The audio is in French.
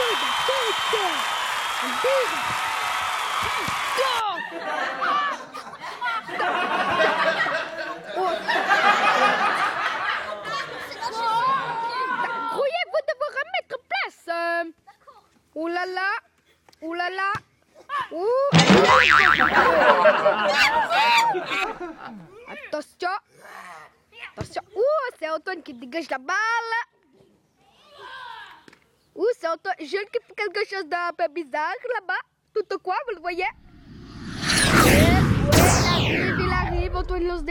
Vous place. Euh. Attention, attention. C'est Antoine qui dégage la balle. Ouh, c'est Antoine. Je qui fait quelque chose d'un peu bizarre là-bas. Tout au coin, vous le voyez? Il arrive, il arrive. Antoine lance.